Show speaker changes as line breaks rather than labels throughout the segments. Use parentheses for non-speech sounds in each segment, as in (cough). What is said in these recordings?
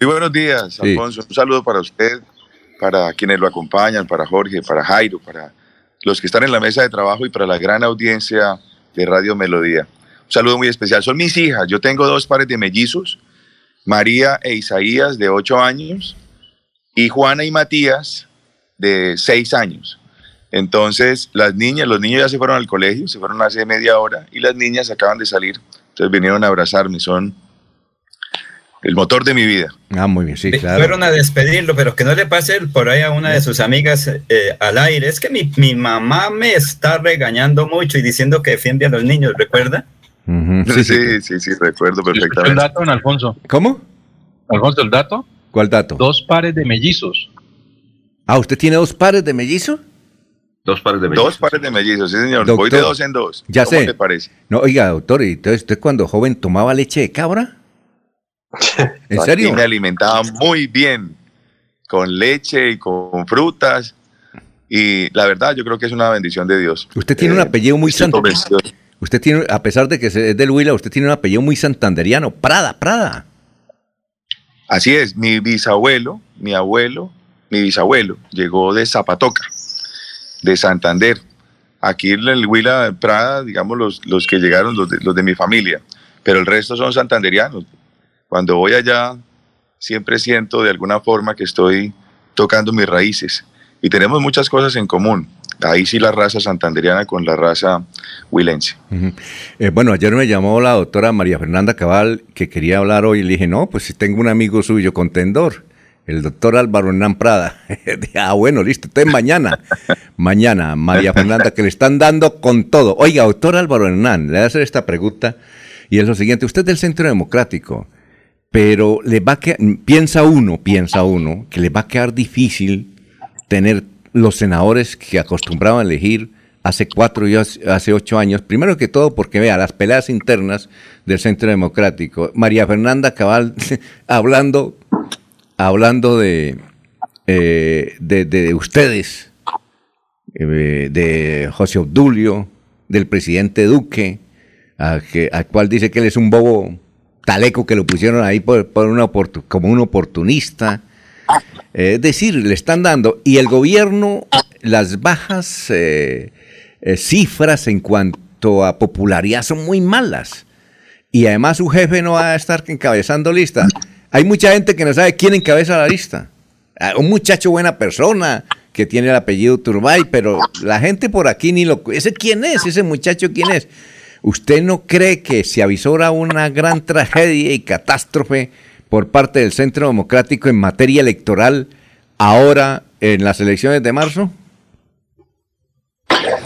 Muy buenos días, Alfonso. Un saludo para usted, para quienes lo acompañan, para Jorge, para Jairo, para los que están en la mesa de trabajo y para la gran audiencia de Radio Melodía. Un saludo muy especial. Son mis hijas. Yo tengo dos pares de mellizos, María e Isaías, de ocho años, y Juana y Matías, de seis años. Entonces, las niñas, los niños ya se fueron al colegio, se fueron hace media hora, y las niñas acaban de salir. Entonces vinieron a abrazarme, son el motor de mi vida.
Ah, muy bien, sí, claro.
Fueron a despedirlo, pero que no le pase por ahí a una de sus amigas eh, al aire. Es que mi, mi, mamá me está regañando mucho y diciendo que defiende a los niños, ¿recuerda?
sí, sí, sí, sí, recuerdo perfectamente.
el dato, don Alfonso?
¿Cómo?
Alfonso, ¿el dato?
¿Cuál dato?
Dos pares de mellizos.
Ah, ¿usted tiene dos pares de mellizos?
Dos pares de mellizos. Dos pares de mellizos, sí, señor. Voy de dos en dos.
Ya
¿Cómo
sé.
te parece?
No, oiga, doctor, ¿y entonces usted cuando joven tomaba leche de cabra? (laughs) ¿En serio?
Aquí me alimentaba muy bien, con leche y con frutas. Y la verdad, yo creo que es una bendición de Dios.
Usted tiene un
Eh,
apellido muy santo. Usted tiene, a pesar de que es del Huila, usted tiene un apellido muy santanderiano. Prada, Prada.
Así es, mi bisabuelo, mi abuelo, mi bisabuelo llegó de Zapatoca, de Santander. Aquí en el Huila Prada, digamos, los, los que llegaron, los de, los de mi familia, pero el resto son santanderianos. Cuando voy allá, siempre siento de alguna forma que estoy tocando mis raíces y tenemos muchas cosas en común. Ahí sí la raza santanderiana con la raza huilense.
Eh, bueno, ayer me llamó la doctora María Fernanda Cabal que quería hablar hoy le dije, no, pues si tengo un amigo suyo contendor, el doctor Álvaro Hernán Prada. (laughs) Ah, bueno, listo, entonces mañana, mañana, María Fernanda, que le están dando con todo. Oiga, doctor Álvaro Hernán, le voy a hacer esta pregunta y es lo siguiente, usted es del Centro Democrático, pero le va a que- piensa uno, piensa uno, que le va a quedar difícil tener los senadores que acostumbraban a elegir hace cuatro y hace ocho años. Primero que todo porque vea las peleas internas del Centro Democrático. María Fernanda Cabal (laughs) hablando, hablando de, eh, de, de ustedes, eh, de José Obdulio, del presidente Duque, al cual dice que él es un bobo taleco que lo pusieron ahí por, una como un oportunista. Eh, es decir, le están dando, y el gobierno, las bajas eh, eh, cifras en cuanto a popularidad son muy malas. Y además su jefe no va a estar encabezando lista. Hay mucha gente que no sabe quién encabeza la lista. Ah, Un muchacho buena persona que tiene el apellido Turbay, pero la gente por aquí ni lo... ¿Ese quién es? ¿Ese muchacho quién es? ¿Usted no cree que se avisora una gran tragedia y catástrofe por parte del Centro Democrático en materia electoral ahora en las elecciones de marzo?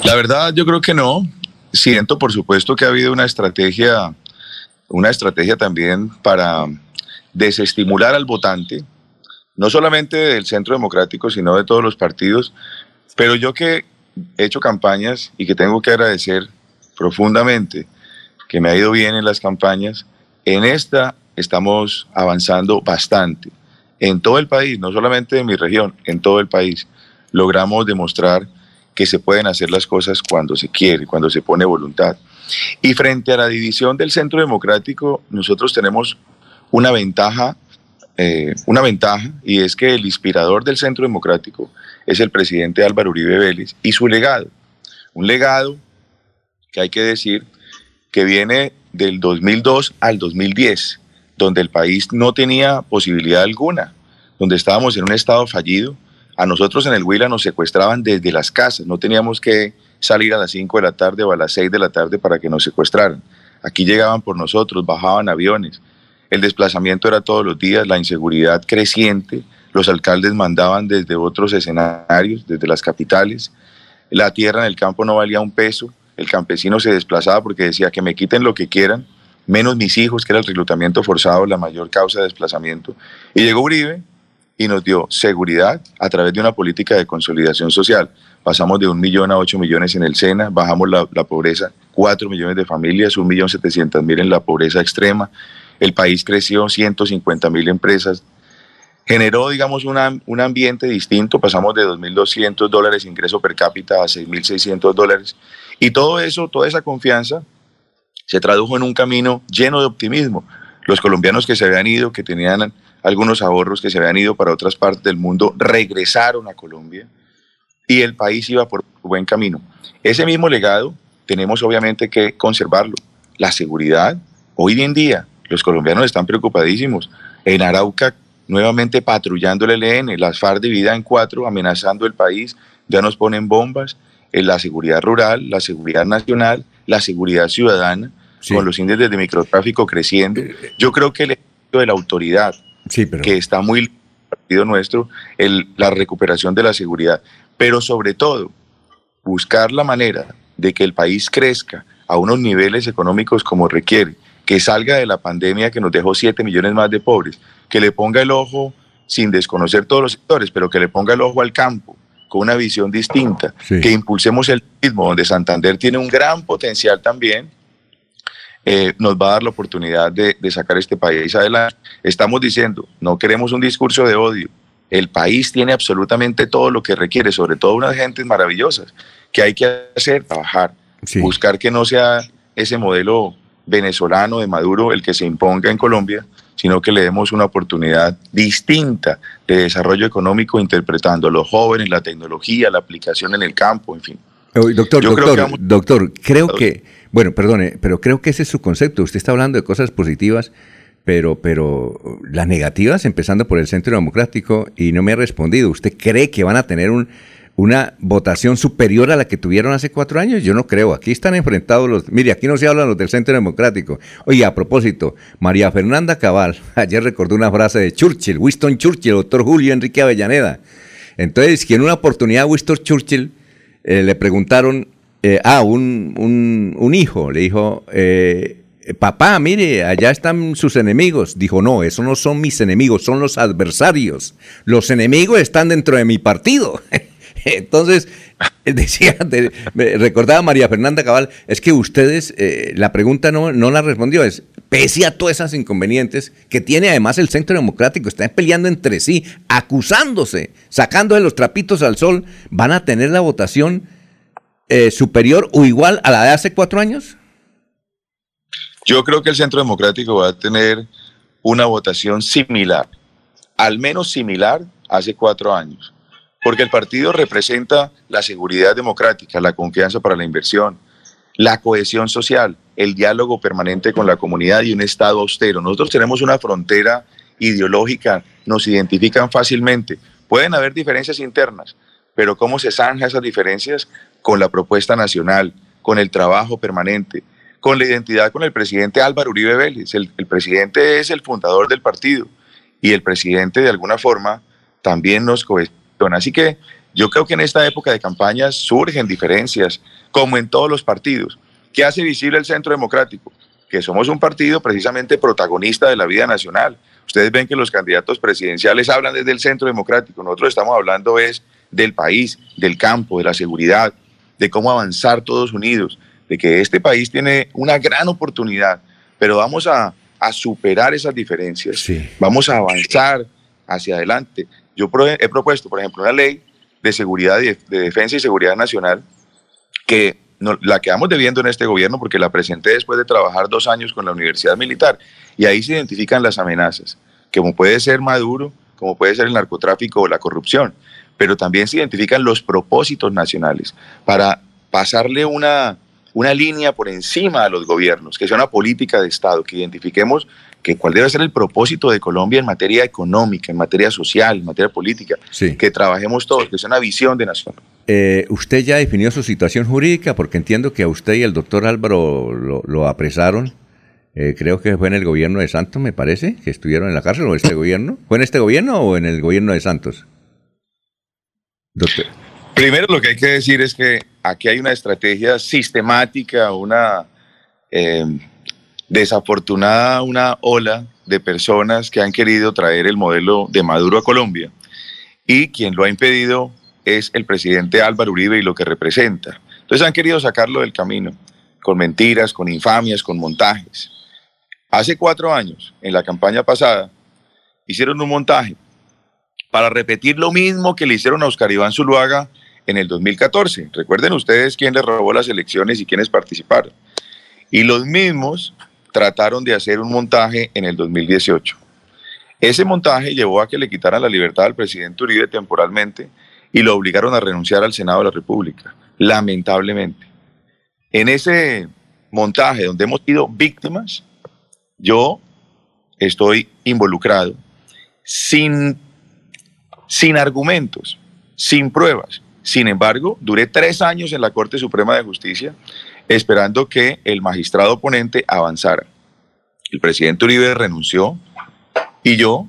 La verdad, yo creo que no. Siento, por supuesto, que ha habido una estrategia, una estrategia también para desestimular al votante, no solamente del Centro Democrático, sino de todos los partidos. Pero yo que he hecho campañas y que tengo que agradecer profundamente que me ha ido bien en las campañas, en esta estamos avanzando bastante. En todo el país, no solamente en mi región, en todo el país, logramos demostrar que se pueden hacer las cosas cuando se quiere, cuando se pone voluntad. Y frente a la división del Centro Democrático, nosotros tenemos una ventaja, eh, una ventaja, y es que el inspirador del Centro Democrático es el presidente Álvaro Uribe Vélez y su legado. Un legado que hay que decir que viene del 2002 al 2010, donde el país no tenía posibilidad alguna, donde estábamos en un estado fallido. A nosotros en el Huila nos secuestraban desde las casas, no teníamos que salir a las 5 de la tarde o a las 6 de la tarde para que nos secuestraran. Aquí llegaban por nosotros, bajaban aviones. El desplazamiento era todos los días, la inseguridad creciente, los alcaldes mandaban desde otros escenarios, desde las capitales. La tierra en el campo no valía un peso, el campesino se desplazaba porque decía que me quiten lo que quieran, menos mis hijos, que era el reclutamiento forzado, la mayor causa de desplazamiento. Y llegó Uribe y nos dio seguridad a través de una política de consolidación social. Pasamos de un millón a ocho millones en el SENA, bajamos la, pobreza, cuatro millones de familias, un millón setecientos mil en la pobreza extrema. El país creció 150 mil empresas. Generó, digamos, una, un ambiente distinto. Pasamos de 2.200 dólares ingreso per cápita a 6.600 dólares. Y todo eso, toda esa confianza se tradujo en un camino lleno de optimismo. Los colombianos que se habían ido, que tenían algunos ahorros que se habían ido para otras partes del mundo regresaron a Colombia y el país iba por buen camino. Ese mismo legado tenemos obviamente que conservarlo. La seguridad, hoy en día los colombianos están preocupadísimos. En Arauca, nuevamente patrullando el ELN, las FARC divididas en cuatro, amenazando el país, ya nos ponen bombas la seguridad rural, la seguridad nacional, la seguridad ciudadana, con los índices de microtráfico creciendo. Yo creo que el hecho de la autoridad, que está muy partido nuestro, el, la recuperación de la seguridad, pero sobre todo buscar la manera de que el país crezca a unos niveles económicos como requiere, que salga de la pandemia que nos dejó 7 millones más de pobres, que le ponga el ojo sin desconocer todos los sectores, pero que le ponga el ojo al campo, con una visión distinta, que impulsemos el ritmo, donde Santander tiene un gran potencial también, eh, nos va a dar la oportunidad de, sacar este país adelante. Estamos diciendo, no queremos un discurso de odio. El país tiene absolutamente todo lo que requiere, sobre todo unas gentes maravillosas, que hay que hacer, trabajar, buscar que no sea ese modelo venezolano de Maduro el que se imponga en Colombia, sino que le demos una oportunidad distinta de desarrollo económico interpretando a los jóvenes, la tecnología, la aplicación en el campo, en fin.
Doctor, doctor, creo doctor, creo que, bueno, perdone, pero creo que ese es su concepto. Usted está hablando de cosas positivas, pero, pero las negativas, empezando por el Centro Democrático, y no me ha respondido. ¿Usted cree que van a tener un, una votación superior a la que tuvieron hace cuatro años? Yo no creo. Aquí están enfrentados los. Mire, aquí no se hablan los del Centro Democrático. Oye, a propósito, María Fernanda Cabal, (laughs) ayer recordó una frase de Churchill, Winston Churchill, doctor Julio Enrique Avellaneda. Entonces, que en una oportunidad Winston Churchill eh, le preguntaron, eh, ah, un, un, un, hijo, le dijo, eh, papá, mire, allá están sus enemigos. Dijo, no, esos no son mis enemigos, son los adversarios. Los enemigos están dentro de mi partido. (laughs) Entonces, (laughs) decía, recordaba María Fernanda Cabal, es que ustedes, eh, la pregunta no, no la respondió, es, pese a todas esas inconvenientes que tiene además el Centro Democrático, están peleando entre sí, acusándose, sacando de los trapitos al sol, ¿van a tener la votación eh, superior o igual a la de hace cuatro años?
Yo creo que el Centro Democrático va a tener una votación similar, al menos similar hace cuatro años porque el partido representa la seguridad democrática, la confianza para la inversión, la cohesión social, el diálogo permanente con la comunidad y un Estado austero. Nosotros tenemos una frontera ideológica, nos identifican fácilmente. Pueden haber diferencias internas, pero ¿cómo se zanja esas diferencias? Con la propuesta nacional, con el trabajo permanente, con la identidad con el presidente Álvaro Uribe Vélez. El, presidente es el fundador del partido y el presidente de alguna forma también nos cohesiona Así que yo creo que en esta época de campañas surgen diferencias, como en todos los partidos. ¿Qué hace visible el Centro Democrático? Que somos un partido precisamente protagonista de la vida nacional. Ustedes ven que los candidatos presidenciales hablan desde el Centro Democrático. Nosotros estamos hablando es del país, del campo, de la seguridad, de cómo avanzar todos unidos, de que este país tiene una gran oportunidad, pero vamos a, superar esas diferencias, vamos a avanzar hacia adelante. Yo he propuesto, por ejemplo, una ley de seguridad, de, defensa y seguridad nacional que la quedamos debiendo en este gobierno porque la presenté después de trabajar dos años con la Universidad Militar y ahí se identifican las amenazas, como puede ser Maduro, como puede ser el narcotráfico o la corrupción, pero también se identifican los propósitos nacionales para pasarle una, una línea por encima a los gobiernos, que sea una política de Estado, que identifiquemos que cuál debe ser el propósito de Colombia en materia económica, en materia social, en materia política, que trabajemos todos, que sea una visión de nación.
Eh, usted ya definió su situación jurídica, porque entiendo que a usted y al doctor Álvaro lo, apresaron. Eh, creo que fue en el gobierno de Santos, me parece, que estuvieron en la cárcel o en este gobierno. ¿Fue en este gobierno o en el gobierno de Santos?
Doctor. Primero lo que hay que decir es que aquí hay una estrategia sistemática, una eh, desafortunada una ola de personas que han querido traer el modelo de Maduro a Colombia y quien lo ha impedido es el presidente Álvaro Uribe y lo que representa. Entonces han querido sacarlo del camino con mentiras, con infamias, con montajes. Hace cuatro años, en la campaña pasada, hicieron un montaje para repetir lo mismo que le hicieron a Oscar Iván Zuluaga en el 2014. Recuerden ustedes quién le robó las elecciones y quiénes participaron. Y los mismos trataron de hacer un montaje en el 2018. Ese montaje llevó a que le quitaran la libertad al presidente Uribe temporalmente y lo obligaron a renunciar al Senado de la República, lamentablemente. En ese montaje donde hemos sido víctimas, yo estoy involucrado sin, sin argumentos, sin pruebas. Sin embargo, duré tres años en la Corte Suprema de Justicia esperando que el magistrado oponente avanzara. El presidente Uribe renunció y yo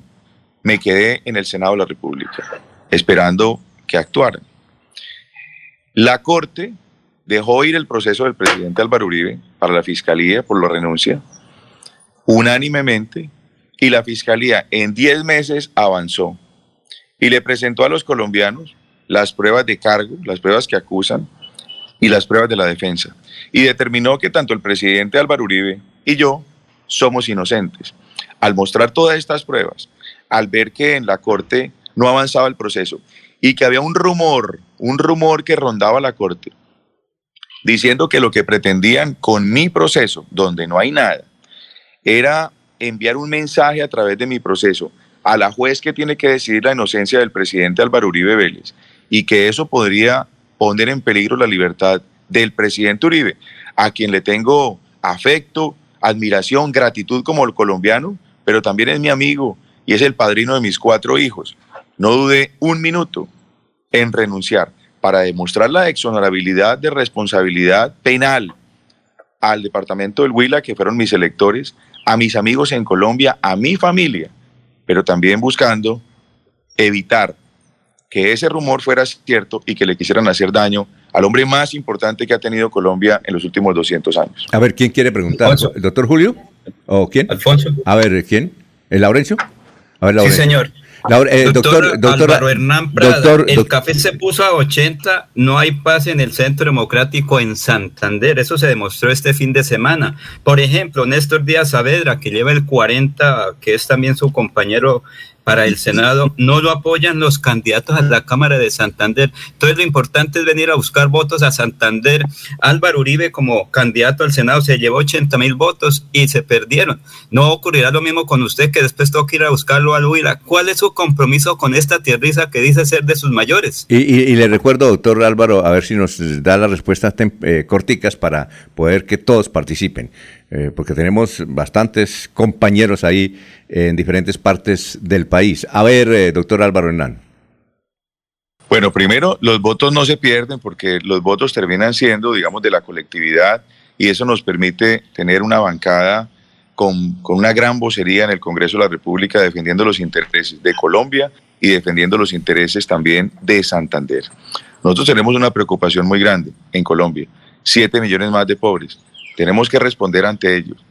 me quedé en el Senado de la República esperando que actuaran. La Corte dejó ir el proceso del presidente Álvaro Uribe para la Fiscalía por la renuncia unánimemente y la Fiscalía en 10 meses avanzó y le presentó a los colombianos las pruebas de cargo, las pruebas que acusan y las pruebas de la defensa. Y determinó que tanto el presidente Álvaro Uribe y yo somos inocentes. Al mostrar todas estas pruebas, al ver que en la Corte no avanzaba el proceso y que había un rumor, un rumor que rondaba la Corte, diciendo que lo que pretendían con mi proceso, donde no hay nada, era enviar un mensaje a través de mi proceso a la juez que tiene que decidir la inocencia del presidente Álvaro Uribe Vélez y que eso podría poner en peligro la libertad del presidente Uribe, a quien le tengo afecto, admiración, gratitud como el colombiano, pero también es mi amigo y es el padrino de mis cuatro hijos. No dude un minuto en renunciar para demostrar la exonerabilidad de responsabilidad penal al departamento del Huila, que fueron mis electores, a mis amigos en Colombia, a mi familia, pero también buscando evitar que ese rumor fuera cierto y que le quisieran hacer daño al hombre más importante que ha tenido Colombia en los últimos 200 años.
A ver, ¿quién quiere preguntar? ¿El doctor Julio? ¿O quién?
Alfonso.
A ver, ¿quién? ¿El Laurencio?
A ver, Laurencio. Sí, señor.
Eh, doctor, doctor,
Álvaro Hernán Prada, el café se puso a 80, no hay paz en el Centro Democrático en Santander, eso se demostró este fin de semana. Por ejemplo, Néstor Díaz Saavedra, que lleva el 40, que es también su compañero para el Senado, no lo apoyan los candidatos a la Cámara de Santander. Entonces lo importante es venir a buscar votos a Santander. Álvaro Uribe como candidato al Senado se llevó 80 mil votos y se perdieron. No ocurrirá lo mismo con usted que después toca ir a buscarlo al Huila. ¿Cuál es su compromiso con esta tierriza que dice ser de sus mayores?
Y, le recuerdo, doctor Álvaro, a ver si nos da las respuestas eh, corticas para poder que todos participen. Eh, porque tenemos bastantes compañeros ahí en diferentes partes del país. A ver, eh, doctor Álvaro Hernán.
Bueno, primero, los votos no se pierden porque los votos terminan siendo, digamos, de la colectividad y eso nos permite tener una bancada con, con, una gran vocería en el Congreso de la República defendiendo los intereses de Colombia y defendiendo los intereses también de Santander. Nosotros tenemos una preocupación muy grande en Colombia, siete millones más de pobres. Tenemos que responder ante ellos.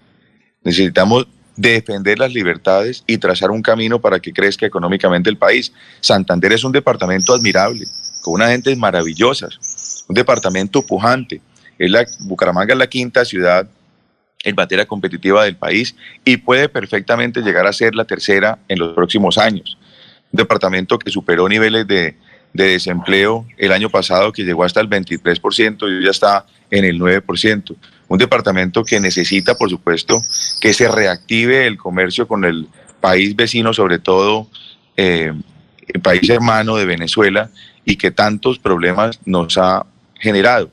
Necesitamos defender las libertades y trazar un camino para que crezca económicamente el país. Santander es un departamento admirable, con unas gentes maravillosas, un departamento pujante. Es la, Bucaramanga es la quinta ciudad en materia competitiva del país y puede perfectamente llegar a ser la tercera en los próximos años. Un departamento que superó niveles de, de desempleo el año pasado que llegó hasta el 23% y ya está en el 9% un departamento que necesita, por supuesto, que se reactive el comercio con el país vecino, sobre todo eh, el país hermano de Venezuela, y que tantos problemas nos ha generado.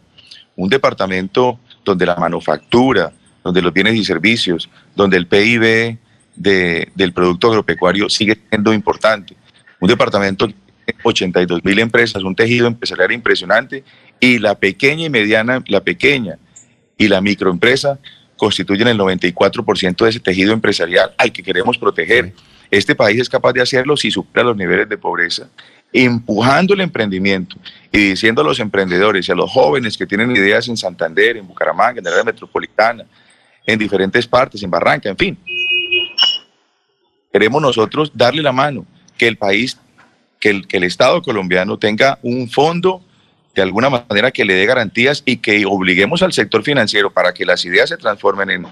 Un departamento donde la manufactura, donde los bienes y servicios, donde el PIB del Producto Agropecuario sigue siendo importante. Un departamento que tiene 82 mil empresas, un tejido empresarial impresionante y la pequeña y mediana, la pequeña y la microempresa constituyen el 94% de ese tejido empresarial al que queremos proteger. Este país es capaz de hacerlo si supera los niveles de pobreza, empujando el emprendimiento y diciendo a los emprendedores y a los jóvenes que tienen ideas en Santander, en Bucaramanga, en la área metropolitana, en diferentes partes, en Barranca, en fin. Queremos nosotros darle la mano, que el país, que el, que el Estado colombiano tenga un fondo de alguna manera que le dé garantías y que obliguemos al sector financiero para que las ideas se transformen en,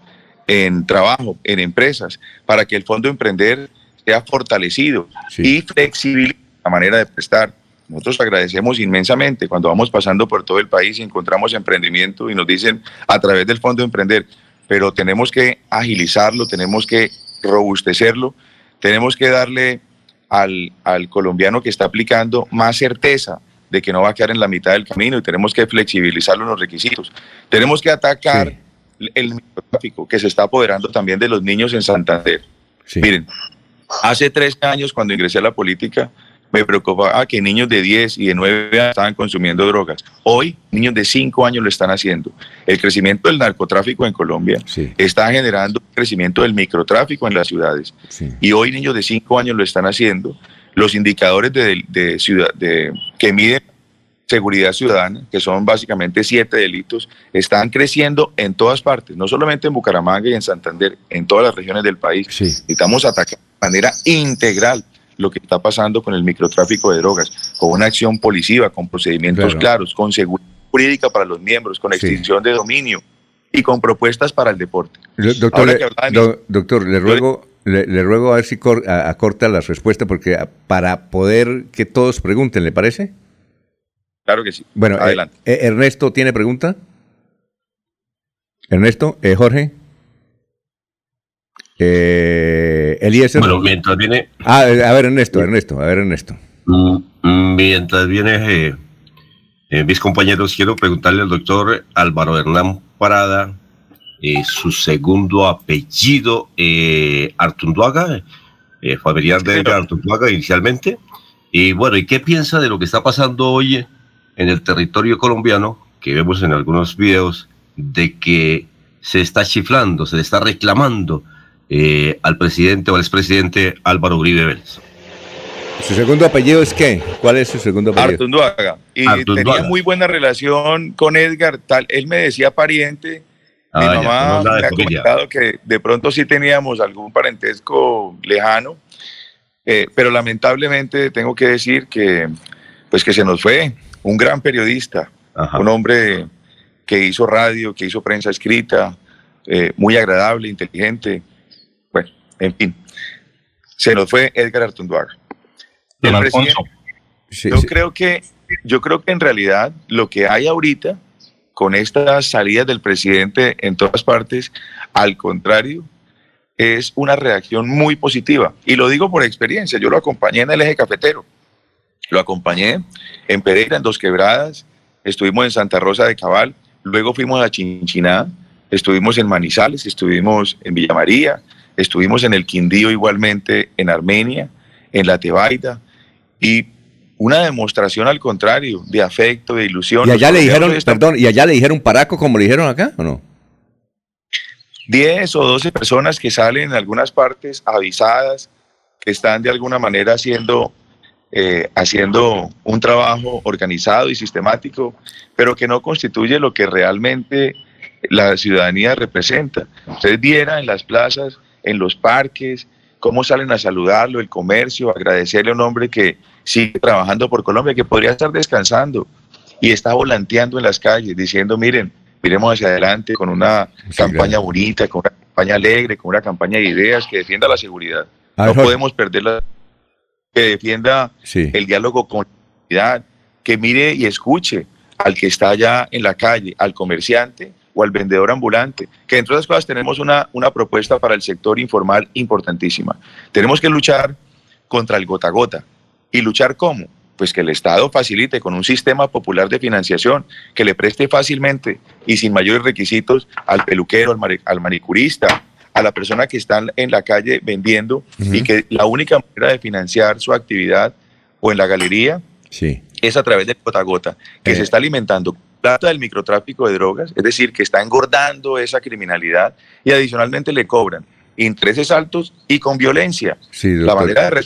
en trabajo, en empresas, para que el Fondo Emprender sea fortalecido y flexible la manera de prestar. Nosotros agradecemos inmensamente cuando vamos pasando por todo el país y encontramos emprendimiento y nos dicen a través del Fondo Emprender, pero tenemos que agilizarlo, tenemos que robustecerlo, Tenemos que darle al, al colombiano que está aplicando más certeza de que no va a quedar en la mitad del camino y tenemos que flexibilizar los requisitos. Tenemos que atacar el microtráfico que se está apoderando también de los niños en Santander. Miren, hace tres años cuando ingresé a la política me preocupaba que niños de 10 y de 9 años estaban consumiendo drogas. Hoy niños de 5 años lo están haciendo. El crecimiento del narcotráfico en Colombia está generando un crecimiento del microtráfico en las ciudades. Y hoy niños de 5 años lo están haciendo los indicadores de, ciudad, de, que miden seguridad ciudadana, que son básicamente siete delitos, están creciendo en todas partes, no solamente en Bucaramanga y en Santander, en todas las regiones del país. Necesitamos atacar de manera integral lo que está pasando con el microtráfico de drogas, con una acción policiva, con procedimientos claros, con seguridad jurídica para los miembros, con extinción de dominio y con propuestas para el deporte.
Doctor, doctor le ruego le, ruego a ver si acorta la respuesta porque para poder que todos pregunten, ¿le parece?
Claro que sí.
Bueno, eh, adelante. Eh, Ernesto, ¿tiene pregunta? Ernesto, eh, Jorge. Eh, Eliezer.
Bueno, mientras viene.
Ah, a ver, Ernesto, Ernesto, a ver, Ernesto.
Mm, mm, mientras viene mis compañeros, quiero preguntarle al doctor Álvaro Hernán Parada eh, su segundo apellido, eh, Artunduaga, eh, familiar de Artunduaga inicialmente. Y bueno, ¿y qué piensa de lo que está pasando hoy en el territorio colombiano, que vemos en algunos videos, de que se está chiflando, se le está reclamando eh, al presidente o al expresidente Álvaro Uribe Vélez?
¿Su segundo apellido es qué? ¿Cuál es su segundo apellido?
Artunduaga. Y tenía muy buena relación con Edgar. Tal, él me decía pariente mi ah, mamá me ha comentado que de pronto sí teníamos algún parentesco lejano, eh, pero lamentablemente tengo que decir que, pues que se nos fue un gran periodista, un hombre que hizo radio, que hizo prensa escrita, eh, muy agradable, inteligente. Bueno, en fin, se nos fue Edgar Artunduaga. yo creo que yo creo que en realidad lo que hay ahorita con estas salidas del presidente en todas partes, al contrario, es una reacción muy positiva. Y lo digo por experiencia, yo lo acompañé en el eje cafetero, lo acompañé en Pereira, en Dos Quebradas, estuvimos en Santa Rosa de Cabal, luego fuimos a Chinchiná, estuvimos en Manizales, estuvimos en Villa María, estuvimos en el Quindío igualmente, en Armenia, en la Tebaida, y una demostración al contrario, de afecto, de ilusión.
Y allá le dijeron, perdón, y allá le dijeron paraco como le dijeron acá, ¿o no?
10 o 12 personas que salen en algunas partes avisadas, que están de alguna manera haciendo, eh, haciendo un trabajo organizado y sistemático, pero que no constituye lo que realmente la ciudadanía representa. Ustedes vieran en las plazas, en los parques, cómo salen a saludarlo, el comercio, agradecerle a un hombre que sigue trabajando por Colombia, que podría estar descansando y está volanteando en las calles diciendo, miren, miremos hacia adelante con una campaña bonita, con una campaña alegre, con una campaña de ideas que defienda la seguridad. no podemos perderla, que defienda el diálogo con la comunidad, que mire y escuche al que está allá en la calle, al comerciante o al vendedor ambulante, que entre otras cosas tenemos una, una propuesta para el sector informal importantísima. Tenemos que luchar contra el gota a gota, ¿Y luchar cómo? Pues que el Estado facilite con un sistema popular de financiación que le preste fácilmente y sin mayores requisitos al peluquero, al, manicurista, a la persona que está en la calle vendiendo y que la única manera de financiar su actividad o en la galería sí. es a través de gota a gota, que se eh. está alimentando plata del microtráfico de drogas, es decir, que está engordando esa criminalidad y adicionalmente le cobran intereses altos y con violencia. la manera de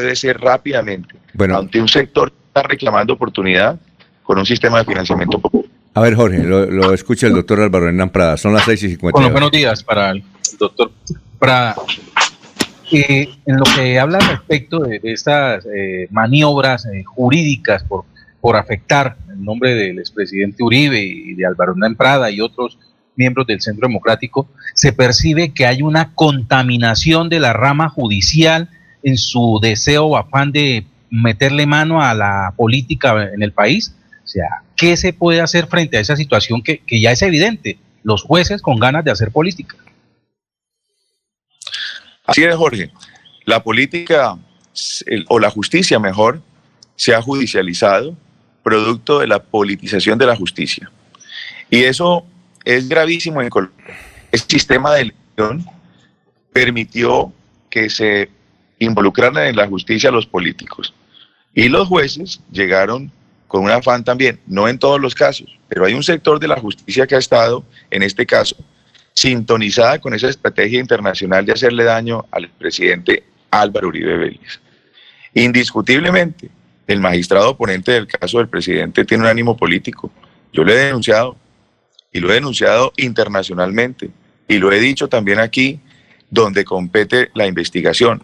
debe ser rápidamente bueno, ante un sector que está reclamando oportunidad con un sistema de financiamiento popular.
A ver, Jorge, lo, escucha el doctor Álvaro Hernán Prada. Son las 6 y 50.
Bueno, buenos días para el doctor Prada. Eh, en lo que habla respecto de, estas eh, maniobras eh, jurídicas por, por afectar el nombre del expresidente Uribe y de Álvaro Hernán Prada y otros miembros del Centro Democrático, se percibe que hay una contaminación de la rama judicial en su deseo o afán de meterle mano a la política en el país? O sea, ¿qué se puede hacer frente a esa situación que, ya es evidente? Los jueces con ganas de hacer política.
Así es, Jorge. la política o la justicia mejor se ha judicializado producto de la politización de la justicia. Y eso es gravísimo en Colombia. Este sistema de elección permitió que se involucraran en la justicia los políticos. Y los jueces llegaron con un afán también, no en todos los casos, pero hay un sector de la justicia que ha estado, en este caso, sintonizada con esa estrategia internacional de hacerle daño al presidente Álvaro Uribe Vélez. Indiscutiblemente, el magistrado oponente del caso del presidente tiene un ánimo político. Yo lo he denunciado y lo he denunciado internacionalmente y lo he dicho también aquí donde compete la investigación.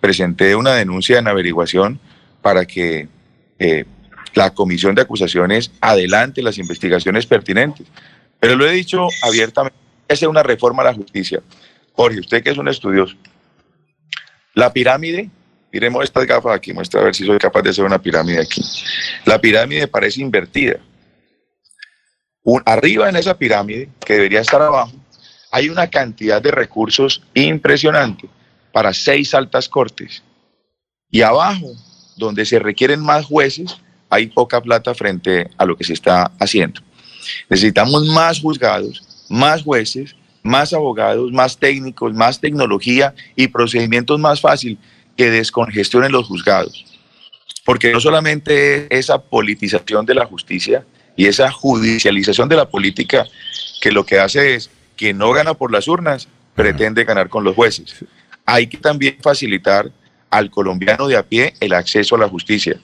Presenté una denuncia en averiguación para que eh, la comisión de acusaciones adelante las investigaciones pertinentes. Pero lo he dicho abiertamente, es una reforma a la justicia. Jorge, usted que es un estudioso, la pirámide, miremos estas gafas aquí, muestra a ver si soy capaz de hacer una pirámide aquí. La pirámide parece invertida. arriba en esa pirámide, que debería estar abajo, hay una cantidad de recursos impresionante para seis altas cortes. Y abajo, donde se requieren más jueces, hay poca plata frente a lo que se está haciendo. Necesitamos más juzgados, más jueces, más abogados, más técnicos, más tecnología y procedimientos más fáciles que descongestionen los juzgados. Porque no solamente esa politización de la justicia y esa judicialización de la política que lo que hace es que no gana por las urnas, pretende ganar con los jueces. Hay que también facilitar al colombiano de a pie el acceso a la justicia.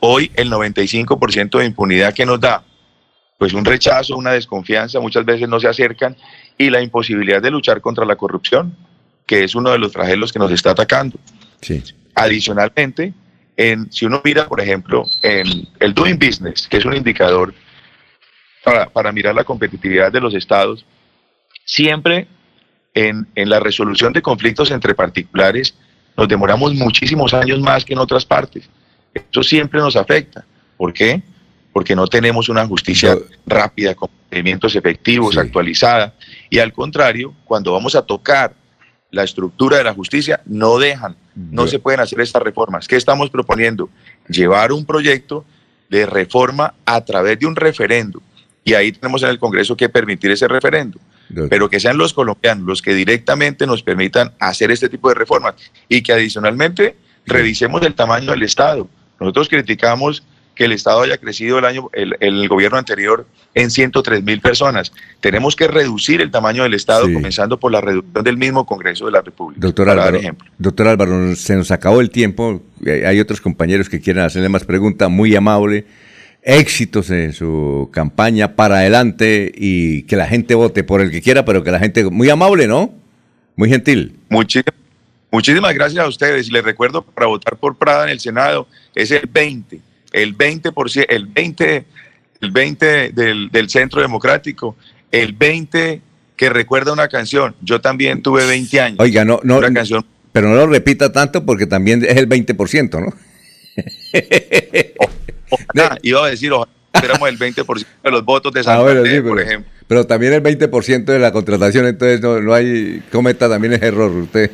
Hoy el 95% de impunidad que nos da, pues un rechazo, una desconfianza, muchas veces no se acercan y la imposibilidad de luchar contra la corrupción, que es uno de los flagelos que nos está atacando. Sí. Adicionalmente, en, si uno mira, por ejemplo, en el Doing Business, que es un indicador para, para mirar la competitividad de los estados, siempre en, en la resolución de conflictos entre particulares nos demoramos muchísimos años más que en otras partes. Eso siempre nos afecta. ¿Por qué? Porque no tenemos una justicia rápida, con procedimientos efectivos, actualizada. Y al contrario, cuando vamos a tocar la estructura de la justicia, no dejan, no se pueden hacer estas reformas. ¿Qué estamos proponiendo? Llevar un proyecto de reforma a través de un referendo. Y ahí tenemos en el Congreso que permitir ese referendo. Pero que sean los colombianos los que directamente nos permitan hacer este tipo de reformas y que adicionalmente revisemos el tamaño del Estado. Nosotros criticamos que el Estado haya crecido el año, el, gobierno anterior en 103 mil personas. Tenemos que reducir el tamaño del Estado, comenzando por la reducción del mismo Congreso de la República.
Doctor Álvaro, doctor Álvaro, se nos acabó el tiempo. Hay otros compañeros que quieren hacerle más preguntas. Muy amable. Éxitos en su campaña para adelante y que la gente vote por el que quiera, pero que la gente. Muy amable, ¿no? Muy gentil.
Muchísimas Muchísimas gracias a ustedes. Les recuerdo para votar por Prada en el Senado es el 20, el 20%, el 20, el 20 del, Centro Democrático, el 20 que recuerda una canción. Yo también tuve 20 años.
Oiga, no, no, canción. pero no lo repita tanto porque también es el 20%, ¿no?
iba a decir, ojalá el 20% de los votos de ah, Santander, por ejemplo
pero también el 20% de la contratación, entonces no, no hay, cometa también es error usted.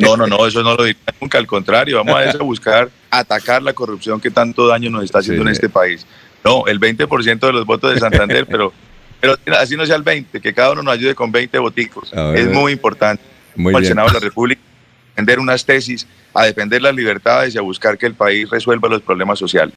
No, no, no, eso no lo digo nunca, al contrario, vamos a, eso, buscar atacar la corrupción que tanto daño nos está haciendo en este país. No, el 20% de los votos de Santander, pero, pero así no sea el 20, que cada uno nos ayude con 20 voticos. es muy importante. Muy el Senado de la República, a defender unas tesis, a defender las libertades y a buscar que el país resuelva los problemas sociales.